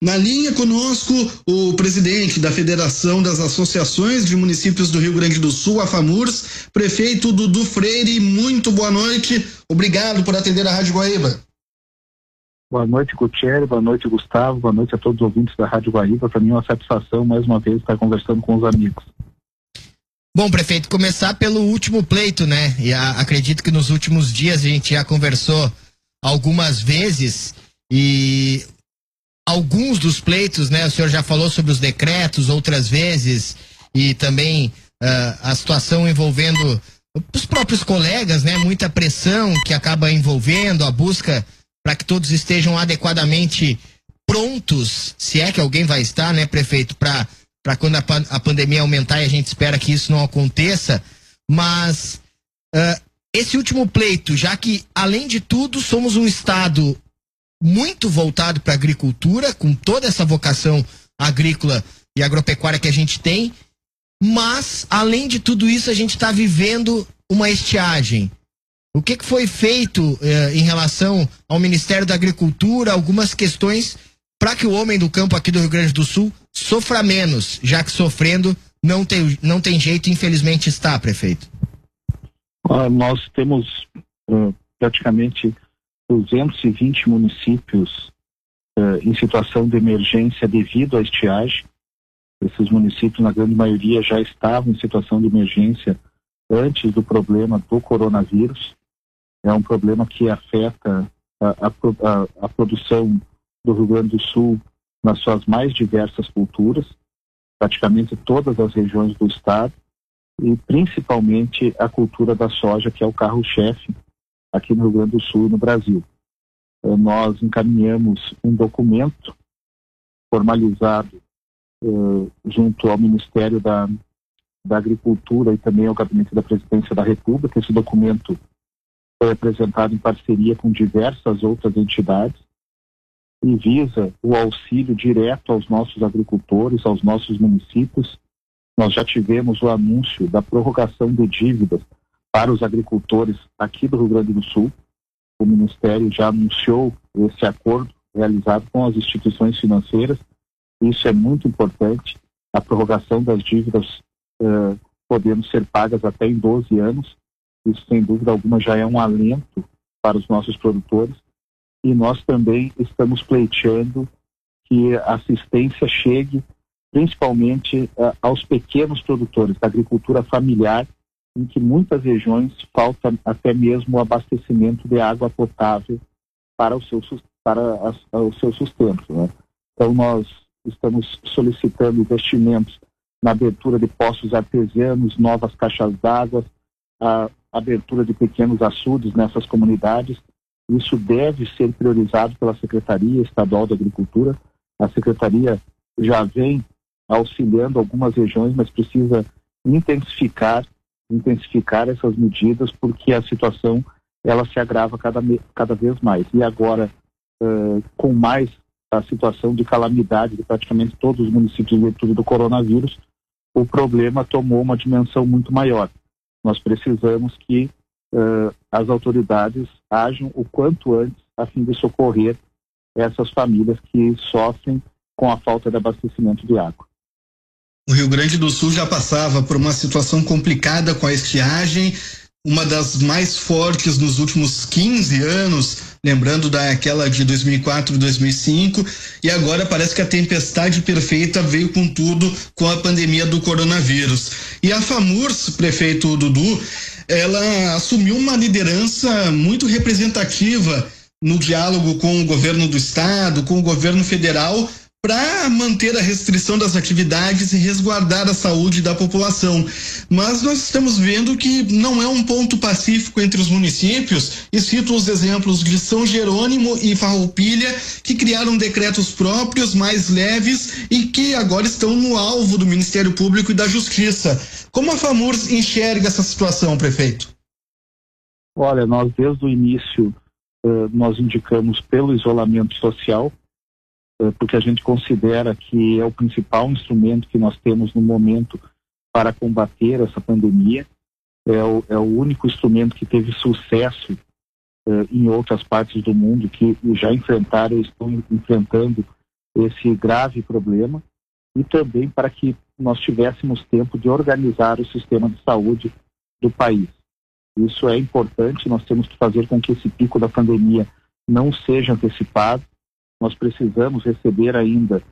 Na linha conosco, o presidente da Federação das Associações de Municípios do Rio Grande do Sul, a FAMURS, prefeito Dudu Freire. Muito boa noite. Obrigado por atender a Rádio Guaíba. Boa noite, Gutierrez. Boa noite, Gustavo. Boa noite a todos os ouvintes da Rádio Guaíba. Para mim é uma satisfação, mais uma vez, estar conversando com os amigos. Bom, prefeito, começar pelo último pleito, né? E a, acredito que nos últimos dias a gente já conversou algumas vezes e alguns dos pleitos, né? O senhor já falou sobre os decretos outras vezes e também uh, a situação envolvendo os próprios colegas, né? Muita pressão que acaba envolvendo a busca para que todos estejam adequadamente prontos, se é que alguém vai estar, né, prefeito, para para quando a, a, pandemia aumentar e a gente espera que isso não aconteça, mas uh, esse último pleito, já que além de tudo somos um estado muito voltado para a agricultura, com toda essa vocação agrícola e agropecuária que a gente tem, mas além de tudo isso a gente está vivendo uma estiagem. O que, que foi feito eh, em relação ao Ministério da Agricultura, algumas questões para que o homem do campo aqui do Rio Grande do Sul sofra menos, já que sofrendo não tem, não tem jeito, infelizmente está, prefeito? Ah, nós temos uh, praticamente 220 municípios uh, em situação de emergência devido à estiagem. Esses municípios, na grande maioria, já estavam em situação de emergência antes do problema do coronavírus. É um problema que afeta a, a, a, produção do Rio Grande do Sul nas suas mais diversas culturas, praticamente todas as regiões do estado, e principalmente a cultura da soja, que é o carro-chefe aqui no Rio Grande do Sul no Brasil. Eh, nós encaminhamos um documento formalizado uh, junto ao Ministério da, da Agricultura e também ao Gabinete da Presidência da República. Esse documento foi apresentado em parceria com diversas outras entidades e visa o auxílio direto aos nossos agricultores, aos nossos municípios. Nós já tivemos o anúncio da prorrogação de dívidas para os agricultores aqui do Rio Grande do Sul. O Ministério já anunciou esse acordo realizado com as instituições financeiras. Isso é muito importante. A prorrogação das dívidas uh, podendo ser pagas até em 12 anos. Isso, sem dúvida alguma, já é um alento para os nossos produtores e nós também estamos pleiteando que a assistência chegue principalmente uh, aos pequenos produtores da agricultura familiar, em que muitas regiões falta até mesmo o abastecimento de água potável para o seu, para as, o seu sustento. Né? Então, nós estamos solicitando investimentos na abertura de poços artesianos, novas caixas d'água, a abertura de pequenos açudes nessas comunidades, isso deve ser priorizado pela Secretaria Estadual da Agricultura. A Secretaria já vem auxiliando algumas regiões, mas precisa intensificar intensificar essas medidas porque a situação ela se agrava cada, cada vez mais. E agora, uh, com mais a situação de calamidade de praticamente todos os municípios em virtude do coronavírus, o problema tomou uma dimensão muito maior. Nós precisamos que uh, as autoridades ajam o quanto antes a fim de socorrer essas famílias que sofrem com a falta de abastecimento de água. O Rio Grande do Sul já passava por uma situação complicada com a estiagem, uma das mais fortes nos últimos 15 anos, lembrando daquela de 2004 e 2005, e agora parece que a tempestade perfeita veio com tudo com a pandemia do coronavírus. E a FAMURS, prefeito Dudu, ela assumiu uma liderança muito representativa no diálogo com o governo do estado, com o governo federal, para manter a restrição das atividades e resguardar a saúde da população. Mas nós estamos vendo que não é um ponto pacífico entre os municípios, e cito os exemplos de São Jerônimo e Farroupilha, que criaram decretos próprios mais leves e que agora estão no alvo do Ministério Público e da Justiça. Como a FAMURS enxerga essa situação, prefeito? Olha, nós desde o início uh, nós indicamos pelo isolamento social, porque a gente considera que é o principal instrumento que nós temos no momento para combater essa pandemia. É o, é o único instrumento que teve sucesso uh, em outras partes do mundo que já enfrentaram e estão enfrentando esse grave problema e também para que nós tivéssemos tempo de organizar o sistema de saúde do país. Isso é importante, nós temos que fazer com que esse pico da pandemia não seja antecipado. Nós precisamos receber ainda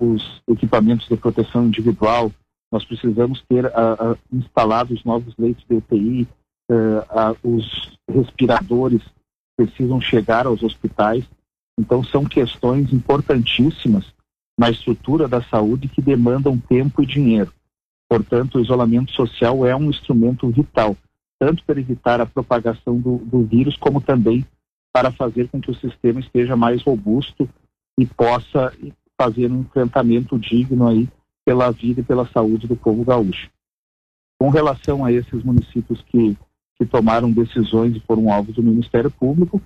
os equipamentos de proteção individual, nós precisamos ter uh, instalados novos leitos de UTI, uh, os respiradores precisam chegar aos hospitais. Então, são questões importantíssimas na estrutura da saúde que demandam tempo e dinheiro. Portanto, o isolamento social é um instrumento vital, tanto para evitar a propagação do, do vírus, como também para fazer com que o sistema esteja mais robusto e possa fazer um enfrentamento digno aí pela vida e pela saúde do povo gaúcho. Com relação a esses municípios que, que tomaram decisões e foram alvos do Ministério Público,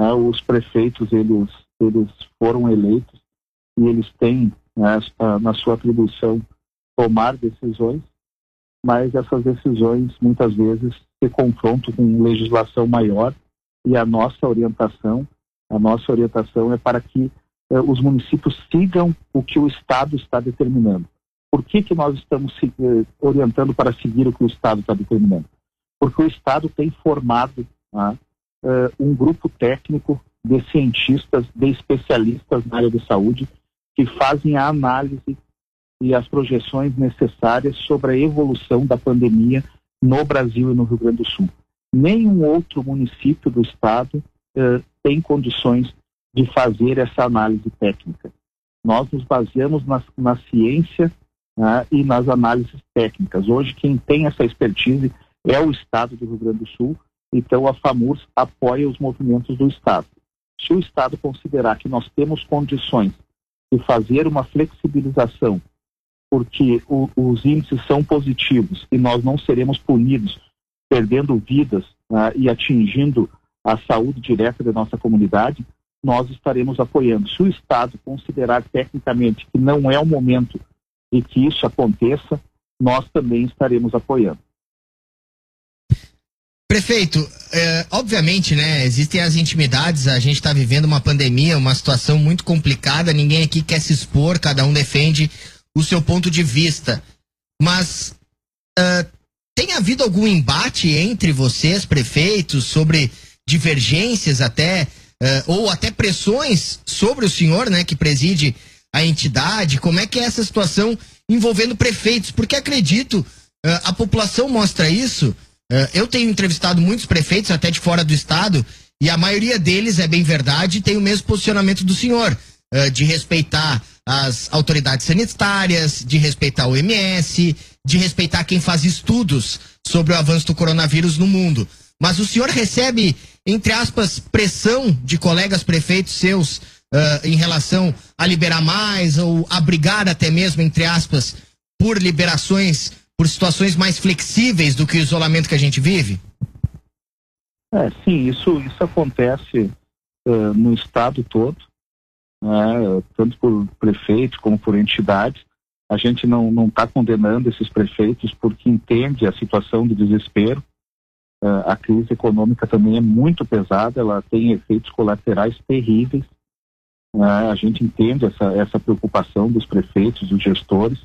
né, os prefeitos eles, eles foram eleitos e eles têm né, na sua atribuição tomar decisões, mas essas decisões muitas vezes se confrontam com legislação maior e a nossa orientação, a nossa orientação é para que eh, os municípios sigam o que o Estado está determinando. Por que, que nós estamos se, eh, orientando para seguir o que o Estado está determinando? Porque o Estado tem formado tá, eh, um grupo técnico de cientistas, de especialistas na área de saúde, que fazem a análise e as projeções necessárias sobre a evolução da pandemia no Brasil e no Rio Grande do Sul. Nenhum outro município do estado eh, tem condições de fazer essa análise técnica. Nós nos baseamos na, na ciência né, e nas análises técnicas. Hoje, quem tem essa expertise é o Estado do Rio Grande do Sul, então a FAMURS apoia os movimentos do Estado. Se o Estado considerar que nós temos condições de fazer uma flexibilização, porque o, os índices são positivos e nós não seremos punidos perdendo vidas né, e atingindo a saúde direta da nossa comunidade, nós estaremos apoiando. Se o Estado considerar tecnicamente que não é o momento de que isso aconteça, nós também estaremos apoiando. Prefeito, é, obviamente, né, existem as intimidades, a gente está vivendo uma pandemia, uma situação muito complicada, ninguém aqui quer se expor, cada um defende o seu ponto de vista. Mas uh, tem havido algum embate entre vocês, prefeitos, sobre divergências até, uh, ou até pressões sobre o senhor, né, que preside a entidade? Como é que é essa situação envolvendo prefeitos? Porque acredito, uh, a população mostra isso Uh, eu tenho entrevistado muitos prefeitos, até de fora do estado, e a maioria deles, é bem verdade, tem o mesmo posicionamento do senhor, de respeitar as autoridades sanitárias, de respeitar o MS, de respeitar quem faz estudos sobre o avanço do coronavírus no mundo. Mas o senhor recebe, entre aspas, pressão de colegas prefeitos seus uh, em relação a liberar mais ou a brigar até mesmo, entre aspas, por liberações por situações mais flexíveis do que o isolamento que a gente vive? É, sim, isso, isso acontece uh, no estado todo, né, tanto por prefeitos como por entidades. A gente não está condenando esses prefeitos porque entende a situação de desespero. Uh, a crise econômica também é muito pesada, ela tem efeitos colaterais terríveis. Uh, a gente entende essa, essa preocupação dos prefeitos, dos gestores,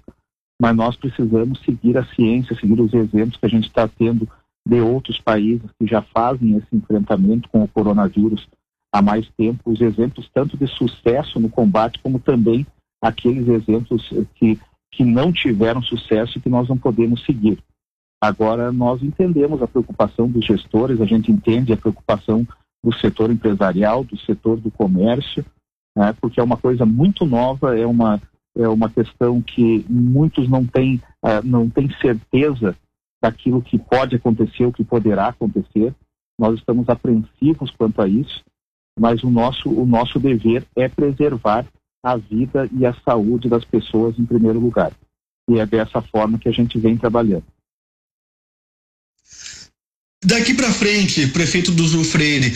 mas nós precisamos seguir a ciência, seguir os exemplos que a gente está tendo de outros países que já fazem esse enfrentamento com o coronavírus há mais tempo, os exemplos tanto de sucesso no combate, como também aqueles exemplos que, que não tiveram sucesso e que nós não podemos seguir. Agora, nós entendemos a preocupação dos gestores, a gente entende a preocupação do setor empresarial, do setor do comércio, né, porque é uma coisa muito nova, é uma é uma questão que muitos não têm, uh, não têm certeza daquilo que pode acontecer, o que poderá acontecer. Nós estamos apreensivos quanto a isso, mas o nosso, o nosso dever é preservar a vida e a saúde das pessoas em primeiro lugar. E é dessa forma que a gente vem trabalhando. Daqui para frente, prefeito do Zul Freire,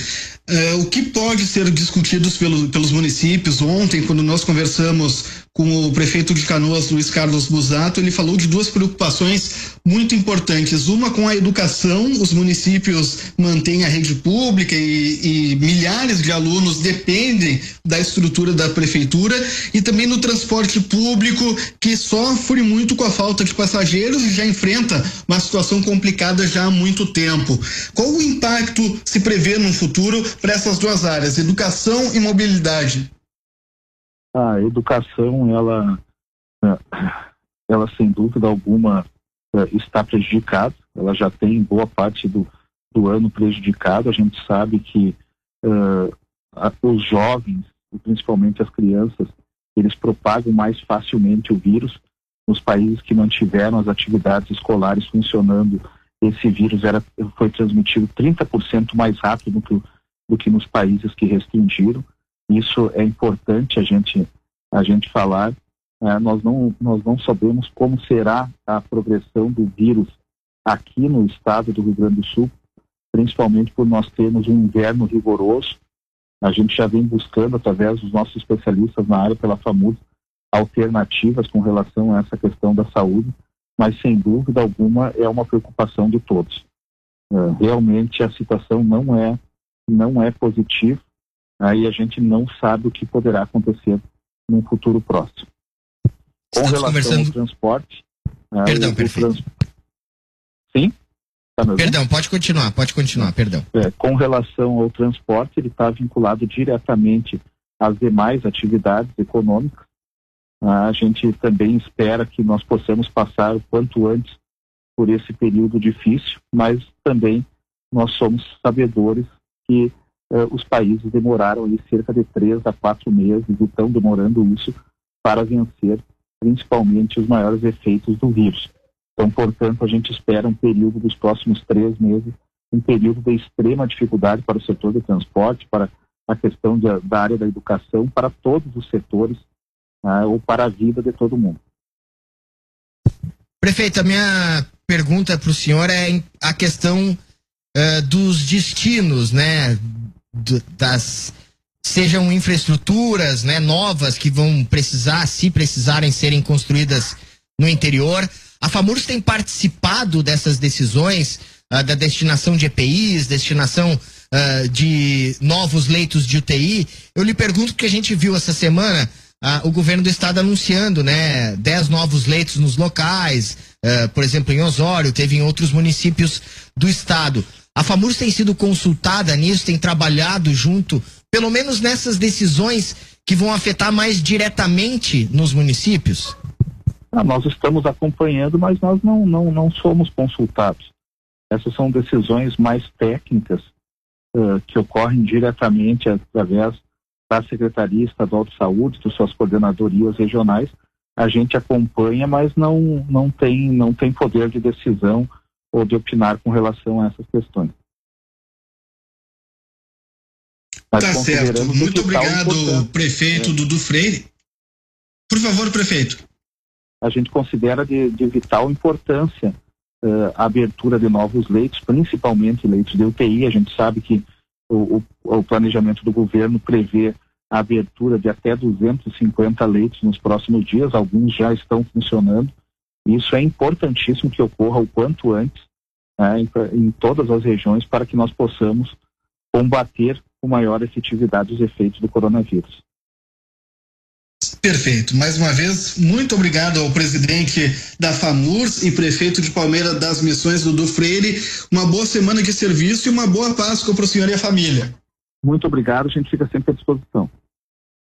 uh, o que pode ser discutido pelo, pelos municípios? Ontem, quando nós conversamos com o prefeito de Canoas, Luiz Carlos Busato, ele falou de duas preocupações muito importantes. Uma com a educação, os municípios mantêm a rede pública e, e milhares de alunos dependem da estrutura da prefeitura e também no transporte público que sofre muito com a falta de passageiros e já enfrenta uma situação complicada já há muito tempo. Qual o impacto se prevê no futuro para essas duas áreas, educação e mobilidade? A educação, ela, ela sem dúvida alguma eh, está prejudicada. Ela já tem boa parte do, do ano prejudicado. A gente sabe que uh, os jovens, principalmente as crianças, eles propagam mais facilmente o vírus. Nos países que mantiveram as atividades escolares funcionando, esse vírus era, foi transmitido 30% mais rápido do que, do que nos países que restringiram. Isso é importante a gente, a gente falar. É, nós, não, nós não sabemos como será a progressão do vírus aqui no estado do Rio Grande do Sul, principalmente por nós termos um inverno rigoroso a gente já vem buscando, através dos nossos especialistas na área pela FAMUD, alternativas com relação a essa questão da saúde, mas sem dúvida alguma é uma preocupação de todos. É, realmente a situação não é não é positiva, aí a gente não sabe o que poderá acontecer num futuro próximo. Com Estamos relação conversando... ao transporte, é, Perdão, perfeito. Trans... Sim? Tá perdão, pode continuar, pode continuar, perdão. É, com relação ao transporte, ele está vinculado diretamente às demais atividades econômicas. Ah, a gente também espera que nós possamos passar o quanto antes por esse período difícil, mas também nós somos sabedores que eh, os países demoraram ali cerca de três a quatro meses e estão demorando isso para vencer principalmente os maiores efeitos do vírus. Então, portanto, a gente espera um período dos próximos três meses, um período de extrema dificuldade para o setor do transporte, para a questão de, da área da educação, para todos os setores, né, ou para a vida de todo mundo. Prefeito, a minha pergunta para o senhor é a questão uh, dos destinos, né? das sejam infraestruturas, né, novas que vão precisar, se precisarem serem construídas no interior. A FAMURS tem participado dessas decisões uh, da destinação de EPIs, destinação uh, de novos leitos de UTI. Eu lhe pergunto que a gente viu essa semana uh, o governo do estado anunciando, né, 10 novos leitos nos locais, por exemplo, em Osório, teve em outros municípios do estado. A FAMURS tem sido consultada nisso, tem trabalhado junto, pelo menos nessas decisões que vão afetar mais diretamente nos municípios? Ah, nós estamos acompanhando, mas nós não, não, não somos consultados. Essas são decisões mais técnicas uh, que ocorrem diretamente através da Secretaria Estadual de Saúde, das suas coordenadorias regionais. A gente acompanha, mas não, não, tem, não tem poder de decisão ou de opinar com relação a essas questões. Mas tá certo. Muito obrigado, prefeito é. Dudu Freire. Por favor, prefeito a gente considera de, de vital importância uh, a abertura de novos leitos, principalmente leitos de UTI. A gente sabe que o, o, o, planejamento do governo prevê a abertura de até 250 leitos nos próximos dias, alguns já estão funcionando. Isso é importantíssimo que ocorra o quanto antes né, em, em todas as regiões para que nós possamos combater com maior efetividade os efeitos do coronavírus. Perfeito. Mais uma vez, muito obrigado ao presidente da FAMURS e prefeito de Palmeira das Missões, Dudu Freire. Uma boa semana de serviço e uma boa Páscoa para o senhor e a família. Muito obrigado, a gente fica sempre à disposição.